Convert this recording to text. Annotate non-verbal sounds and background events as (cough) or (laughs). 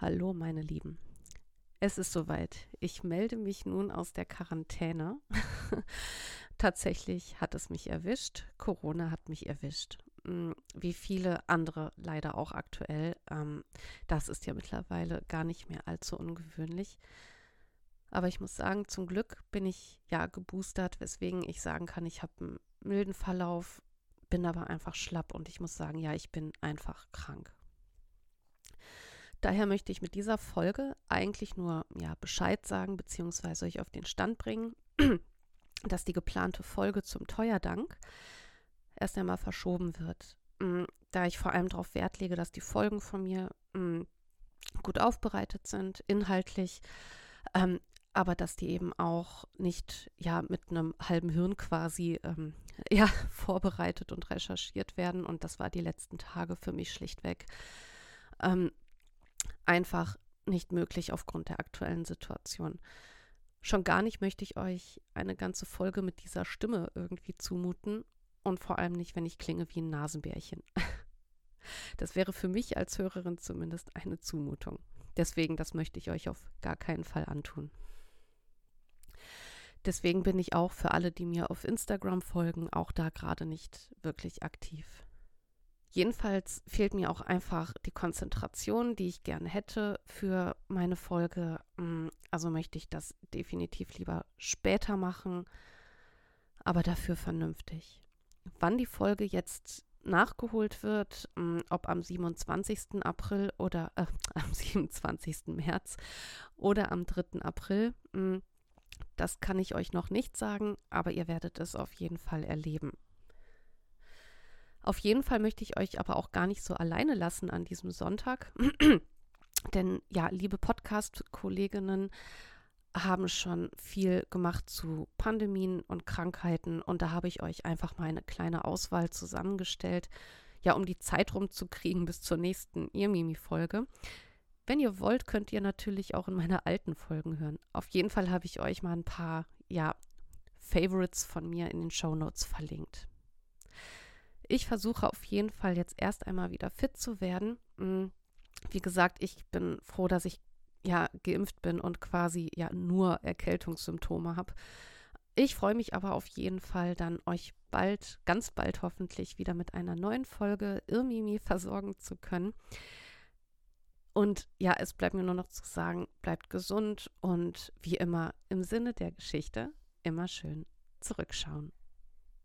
Hallo, meine Lieben. Es ist soweit. Ich melde mich nun aus der Quarantäne. (laughs) Tatsächlich hat es mich erwischt. Corona hat mich erwischt. Hm, wie viele andere leider auch aktuell. Ähm, das ist ja mittlerweile gar nicht mehr allzu ungewöhnlich. Aber ich muss sagen, zum Glück bin ich ja geboostert, weswegen ich sagen kann, ich habe einen milden Verlauf, bin aber einfach schlapp und ich muss sagen, ja, ich bin einfach krank. Daher möchte ich mit dieser Folge eigentlich nur ja, Bescheid sagen bzw. euch auf den Stand bringen, (clears throat) dass die geplante Folge zum Teuerdank erst einmal verschoben wird, mm, da ich vor allem darauf Wert lege, dass die Folgen von mir mm, gut aufbereitet sind, inhaltlich, ähm, aber dass die eben auch nicht ja mit einem halben Hirn quasi ähm, (laughs) ja vorbereitet und recherchiert werden und das war die letzten Tage für mich schlichtweg ähm, einfach nicht möglich aufgrund der aktuellen Situation. Schon gar nicht möchte ich euch eine ganze Folge mit dieser Stimme irgendwie zumuten und vor allem nicht, wenn ich klinge wie ein Nasenbärchen. (laughs) Das wäre für mich als Hörerin zumindest eine Zumutung. Deswegen, das möchte ich euch auf gar keinen Fall antun. Deswegen bin ich auch für alle, die mir auf Instagram folgen, auch da gerade nicht wirklich aktiv. Jedenfalls fehlt mir auch einfach die Konzentration, die ich gerne hätte für meine Folge. Mm, also möchte ich das definitiv lieber später machen, aber dafür vernünftig. Wann die Folge jetzt nachgeholt wird, mm, ob am 27. April oder äh, (laughs) am 27. März oder am 3. April, mm, das kann ich euch noch nicht sagen, aber ihr werdet es auf jeden Fall erleben. Auf jeden Fall möchte ich euch aber auch gar nicht so alleine lassen an diesem Sonntag. (clears throat) Denn ja, liebe Podcast-Kolleginnen haben schon viel gemacht zu Pandemien und Krankheiten und da habe ich euch einfach mal eine kleine Auswahl zusammengestellt, ja, um die Zeit rumzukriegen bis zur nächsten Irmimi-Folge. Wenn ihr wollt, könnt ihr natürlich auch in meine alten Folgen hören. Auf jeden Fall habe ich euch mal ein paar, ja, Favorites von mir in den Show Notes verlinkt. Ich versuche auf jeden Fall jetzt erst einmal wieder fit zu werden. Mm, wie gesagt, ich bin froh, dass ich ja geimpft bin und quasi ja nur Erkältungssymptome habe. Ich freue mich aber auf jeden Fall dann euch bald, ganz bald hoffentlich wieder mit einer neuen Folge Irmimi versorgen zu können. Und ja, es bleibt mir nur noch zu sagen, bleibt gesund und wie immer im Sinne der Geschichte immer schön zurückschauen.